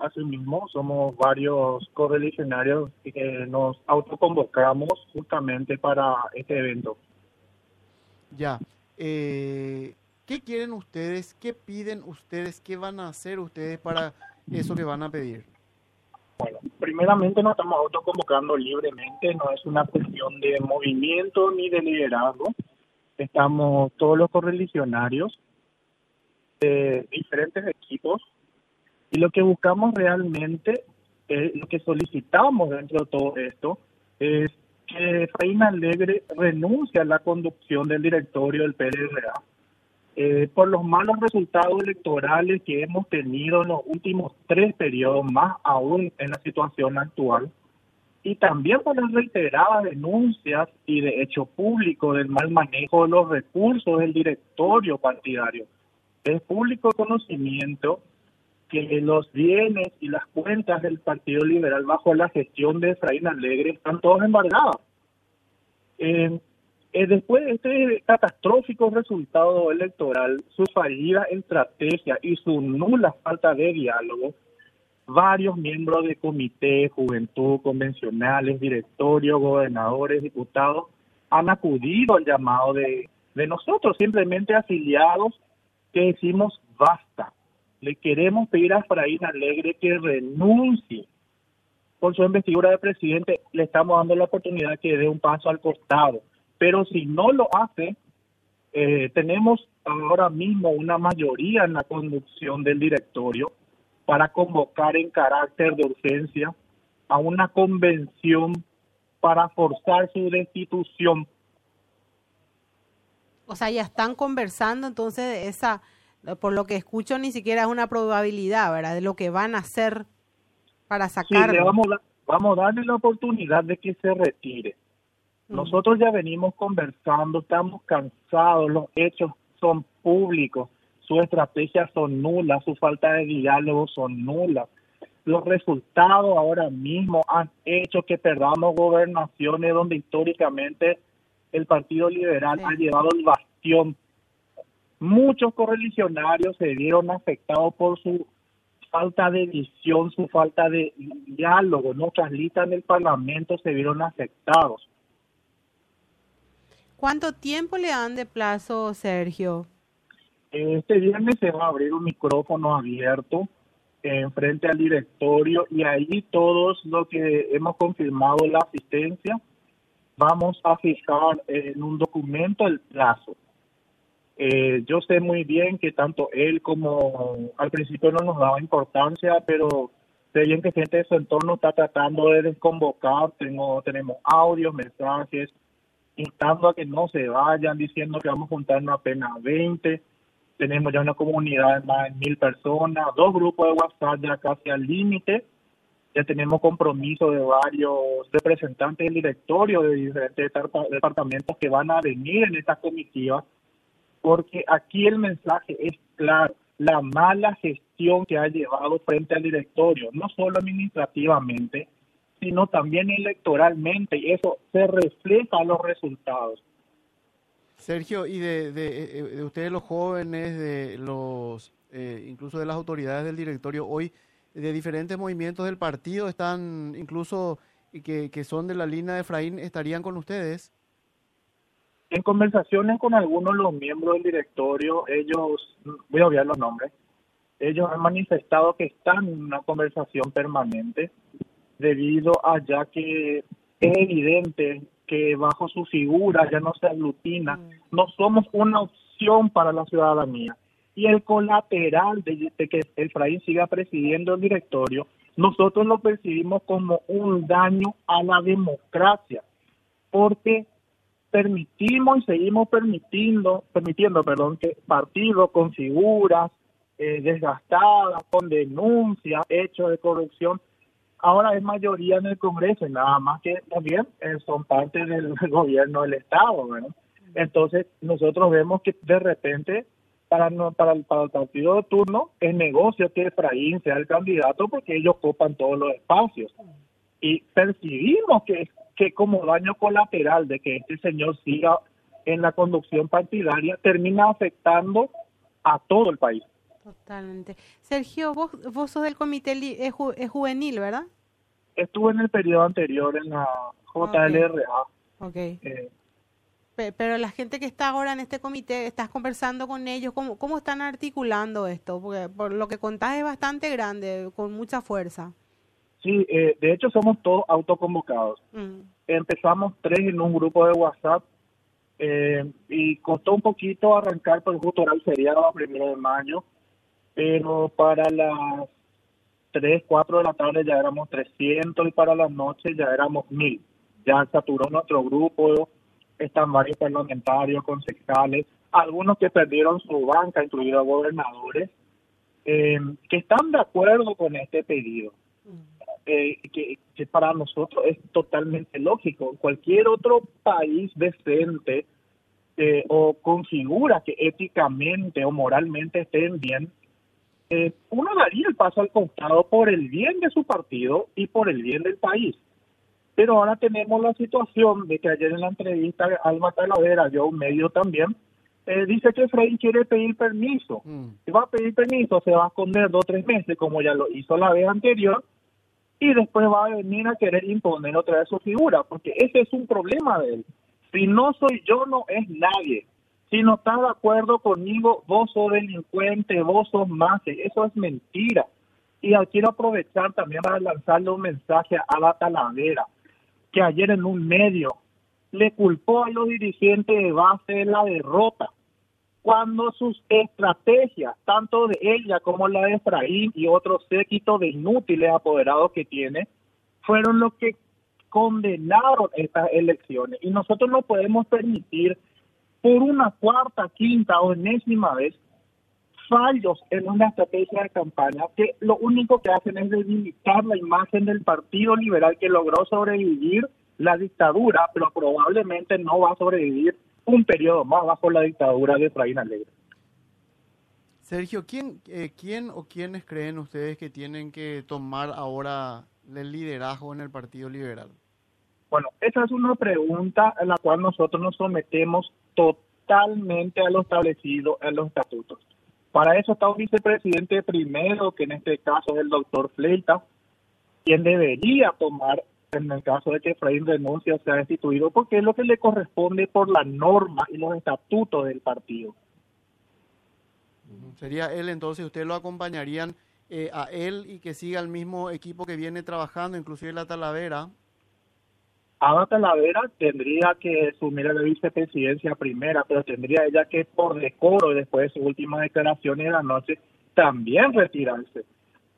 Asimismo, somos varios correligionarios que nos autoconvocamos justamente para este evento. Ya. Eh, ¿Qué quieren ustedes? ¿Qué piden ustedes? ¿Qué van a hacer ustedes para eso que van a pedir? Bueno, primeramente nos estamos autoconvocando libremente, no es una cuestión de movimiento ni de liderazgo. Estamos todos los correligionarios de diferentes equipos y lo que buscamos realmente, eh, lo que solicitamos dentro de todo esto, es que Faina Alegre renuncie a la conducción del directorio del PDRA eh, por los malos resultados electorales que hemos tenido en los últimos tres periodos, más aún en la situación actual, y también por las reiteradas denuncias y de hecho público del mal manejo de los recursos del directorio partidario. Es público conocimiento que los bienes y las cuentas del Partido Liberal bajo la gestión de Efraín Alegre están todos embargados. Eh, eh, después de este catastrófico resultado electoral, su fallida estrategia y su nula falta de diálogo, varios miembros de comité, juventud, convencionales, directorio, gobernadores, diputados, han acudido al llamado de, de nosotros, simplemente afiliados, que decimos basta le queremos pedir a Efraín Alegre que renuncie por su investidura de presidente. Le estamos dando la oportunidad que dé un paso al costado. Pero si no lo hace, eh, tenemos ahora mismo una mayoría en la conducción del directorio para convocar en carácter de urgencia a una convención para forzar su destitución. O sea, ya están conversando entonces de esa por lo que escucho, ni siquiera es una probabilidad, ¿verdad? De lo que van a hacer para sacarlo. Sí, vamos, a, vamos a darle la oportunidad de que se retire. Mm. Nosotros ya venimos conversando, estamos cansados, los hechos son públicos, sus estrategias son nulas, su falta de diálogo son nulas. Los resultados ahora mismo han hecho que perdamos gobernaciones donde históricamente el Partido Liberal ha llevado el bastión Muchos correligionarios se vieron afectados por su falta de visión, su falta de diálogo, nuestras listas en el Parlamento se vieron afectados. ¿Cuánto tiempo le dan de plazo, Sergio? Este viernes se va a abrir un micrófono abierto en frente al directorio y ahí todos los que hemos confirmado la asistencia vamos a fijar en un documento el plazo. Eh, yo sé muy bien que tanto él como al principio no nos daba importancia, pero sé bien que gente de su entorno está tratando de desconvocar. Tengo, tenemos audios, mensajes, instando a que no se vayan, diciendo que vamos a juntarnos apenas 20. Tenemos ya una comunidad de más de mil personas, dos grupos de WhatsApp ya casi al límite. Ya tenemos compromiso de varios representantes del directorio de diferentes departamentos que van a venir en esta comitiva porque aquí el mensaje es claro, la mala gestión que ha llevado frente al directorio, no solo administrativamente, sino también electoralmente, y eso se refleja en los resultados. Sergio, y de, de, ustedes los jóvenes, de los eh, incluso de las autoridades del directorio, hoy de diferentes movimientos del partido están incluso que, que son de la línea de Efraín, ¿estarían con ustedes? En conversaciones con algunos de los miembros del directorio, ellos, voy a obviar los nombres, ellos han manifestado que están en una conversación permanente debido a ya que es evidente que bajo su figura ya no se aglutina, mm. no somos una opción para la ciudadanía. Y el colateral de, de que Efraín siga presidiendo el directorio, nosotros lo percibimos como un daño a la democracia, porque permitimos y seguimos permitiendo, permitiendo, perdón, que partidos con figuras eh, desgastadas, con denuncias, hechos de corrupción, ahora es mayoría en el Congreso, y nada más que también eh, son parte del gobierno del Estado, Entonces, nosotros vemos que de repente para, el, para el partido de turno es negocio que Efraín sea el candidato porque ellos ocupan todos los espacios. Y percibimos que que como daño colateral de que este señor siga en la conducción partidaria termina afectando a todo el país. Totalmente. Sergio, vos, vos sos del comité es juvenil, ¿verdad? Estuve en el periodo anterior en la JLRA. Ok. Eh, pero la gente que está ahora en este comité, estás conversando con ellos, ¿cómo, cómo están articulando esto? Porque por lo que contás es bastante grande, con mucha fuerza. Sí, eh, de hecho somos todos autoconvocados. Mm. Empezamos tres en un grupo de WhatsApp eh, y costó un poquito arrancar, por justo era el feriado primero de mayo, pero para las 3, 4 de la tarde ya éramos 300 y para las noches ya éramos 1000. Ya saturó nuestro grupo, están varios parlamentarios, concejales, algunos que perdieron su banca, incluidos gobernadores, eh, que están de acuerdo con este pedido. Eh, que, para nosotros es totalmente lógico. Cualquier otro país decente eh, o configura que éticamente o moralmente estén bien, eh, uno daría el paso al costado por el bien de su partido y por el bien del país. Pero ahora tenemos la situación de que ayer en la entrevista Alma Talavera, yo un medio también, eh, dice que Frey quiere pedir permiso. Mm. Si va a pedir permiso, se va a esconder dos o tres meses, como ya lo hizo la vez anterior, y después va a venir a querer imponer otra vez su figura, porque ese es un problema de él. Si no soy yo, no es nadie. Si no estás de acuerdo conmigo, vos sos delincuente, vos sos más. Eso es mentira. Y quiero aprovechar también para lanzarle un mensaje a la Talavera, que ayer en un medio le culpó a los dirigentes de base de la derrota cuando sus estrategias, tanto de ella como la de Efraín y otros séquitos de inútiles apoderados que tiene, fueron los que condenaron estas elecciones. Y nosotros no podemos permitir por una cuarta, quinta o enésima vez fallos en una estrategia de campaña que lo único que hacen es debilitar la imagen del Partido Liberal que logró sobrevivir la dictadura, pero probablemente no va a sobrevivir un periodo más bajo la dictadura de Efraín Alegre. Sergio, ¿quién, eh, ¿quién o quiénes creen ustedes que tienen que tomar ahora el liderazgo en el Partido Liberal? Bueno, esa es una pregunta a la cual nosotros nos sometemos totalmente a lo establecido en los estatutos. Para eso está un vicepresidente primero, que en este caso es el doctor Fleita, quien debería tomar en el caso de que Efraín renuncie o sea destituido, porque es lo que le corresponde por la norma y los estatutos del partido. Sería él entonces, ¿usted lo acompañarían eh, a él y que siga el mismo equipo que viene trabajando, inclusive la Talavera? Ada Talavera tendría que asumir la vicepresidencia primera, pero tendría ella que, por decoro, después de sus últimas declaraciones de la noche, también retirarse.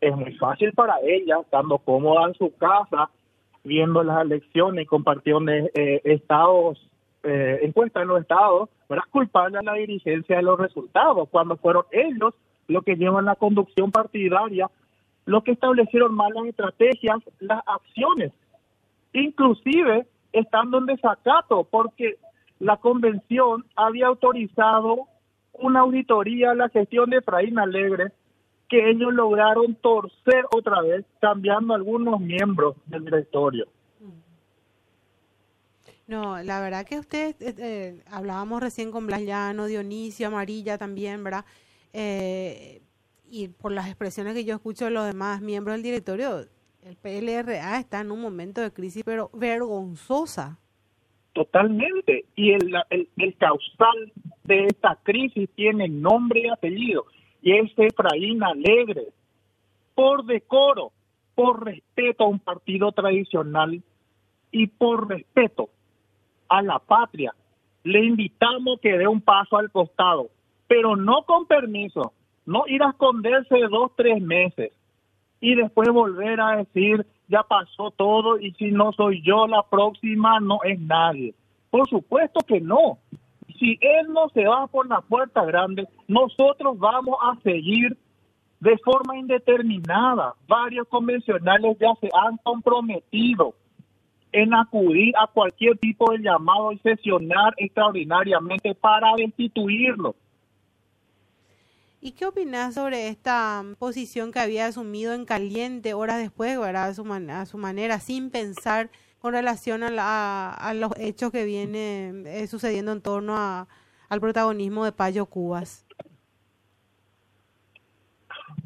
Es muy fácil para ella, estando cómoda en su casa, viendo las elecciones y compartiendo eh, estados, eh, encuestas en los estados, para culparle a la dirigencia de los resultados, cuando fueron ellos los que llevan la conducción partidaria, los que establecieron malas estrategias, las acciones, inclusive estando en desacato, porque la convención había autorizado una auditoría a la gestión de Efraín Alegre que ellos lograron torcer otra vez, cambiando algunos miembros del directorio. No, la verdad que usted, eh, eh, hablábamos recién con Blas Llano, Dionisio, Amarilla también, ¿verdad? Eh, y por las expresiones que yo escucho de los demás miembros del directorio, el PLRA está en un momento de crisis, pero vergonzosa. Totalmente. Y el, el, el causal de esta crisis tiene nombre y apellido y es Efraín Alegre, por decoro, por respeto a un partido tradicional y por respeto a la patria, le invitamos que dé un paso al costado, pero no con permiso, no ir a esconderse dos, tres meses y después volver a decir, ya pasó todo y si no soy yo, la próxima no es nadie. Por supuesto que no si él no se va por la puerta grande, nosotros vamos a seguir de forma indeterminada. Varios convencionales ya se han comprometido en acudir a cualquier tipo de llamado y sesionar extraordinariamente para destituirlo. ¿Y qué opinas sobre esta posición que había asumido en caliente horas después, ¿verdad? A su, a su manera, sin pensar con relación a, a, los hechos que vienen eh, sucediendo en torno al protagonismo de Payo Cubas?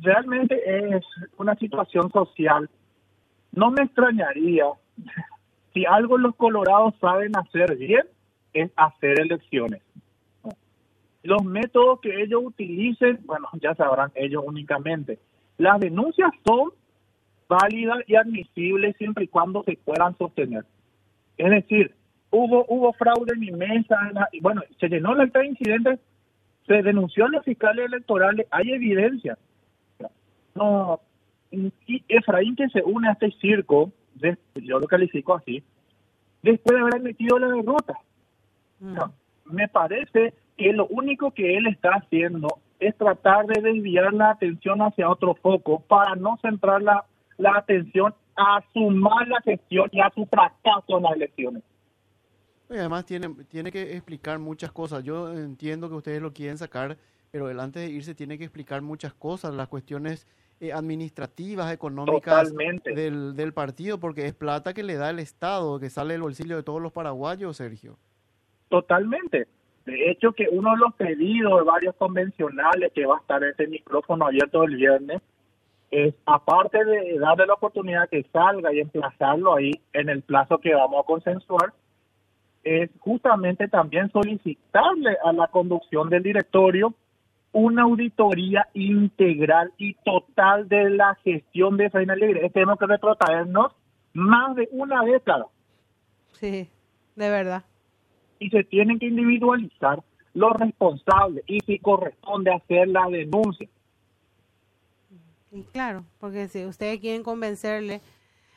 realmente es una situación social. No me extrañaría si algo los colorados saben hacer bien es hacer elecciones. Los métodos que ellos utilicen, bueno, ya sabrán ellos únicamente. Las denuncias son válidas y admisibles siempre y cuando se puedan sostener. Es decir, hubo hubo fraude en mi mesa, y bueno, se llenó la lista de incidentes, se denunció a los fiscales electorales, hay evidencia. No, y Efraín que se une a este circo, yo lo califico así, después de haber admitido la derrota. Mm. me parece que lo único que él está haciendo es tratar de desviar la atención hacia otro foco para no centrar la, atención a su mala gestión y a su fracaso en las elecciones. Y además tiene, tiene que explicar muchas cosas. Yo entiendo que ustedes lo quieren sacar, pero él antes de irse tiene que explicar muchas cosas, las cuestiones eh, administrativas, económicas del, del partido, porque es plata que le da el Estado, que sale del bolsillo de todos los paraguayos, Sergio. Totalmente. De hecho, que uno de los pedidos de varios convencionales que va a estar ese micrófono abierto el viernes es, aparte de darle la oportunidad que salga y emplazarlo ahí en el plazo que vamos a consensuar, es justamente también solicitarle a la conducción del directorio una auditoría integral y total de la gestión de Reina Libre. Tenemos que retrotraernos más de una década. Sí, de verdad. Y se tienen que individualizar los responsables y si corresponde hacer la denuncia. Y claro, porque si ustedes quieren convencerle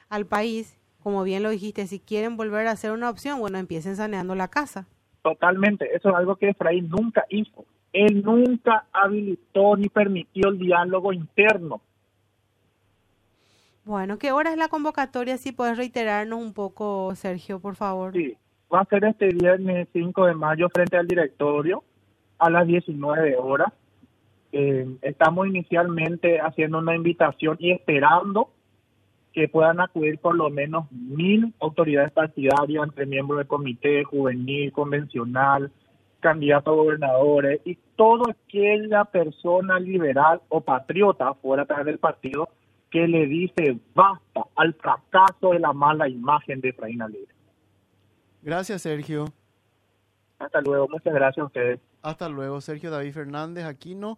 al país como bien lo dijiste, si quieren volver a hacer una opción, bueno, empiecen saneando la casa. Totalmente, eso es algo que Efraín nunca hizo. Él nunca habilitó ni permitió el diálogo interno. Bueno, ¿qué hora es la convocatoria? Si puedes reiterarnos un poco, Sergio, por favor. Sí, va a ser este viernes 5 de mayo frente al directorio a las 19 horas. Eh, estamos inicialmente haciendo una invitación y esperando que puedan acudir por lo menos mil autoridades partidarias entre miembros del comité juvenil, convencional, candidatos a gobernadores y toda aquella persona liberal o patriota fuera través del partido que le dice basta al fracaso de la mala imagen de Efraín Libre. Gracias, Sergio. Hasta luego, muchas gracias a ustedes. Hasta luego, Sergio David Fernández Aquino.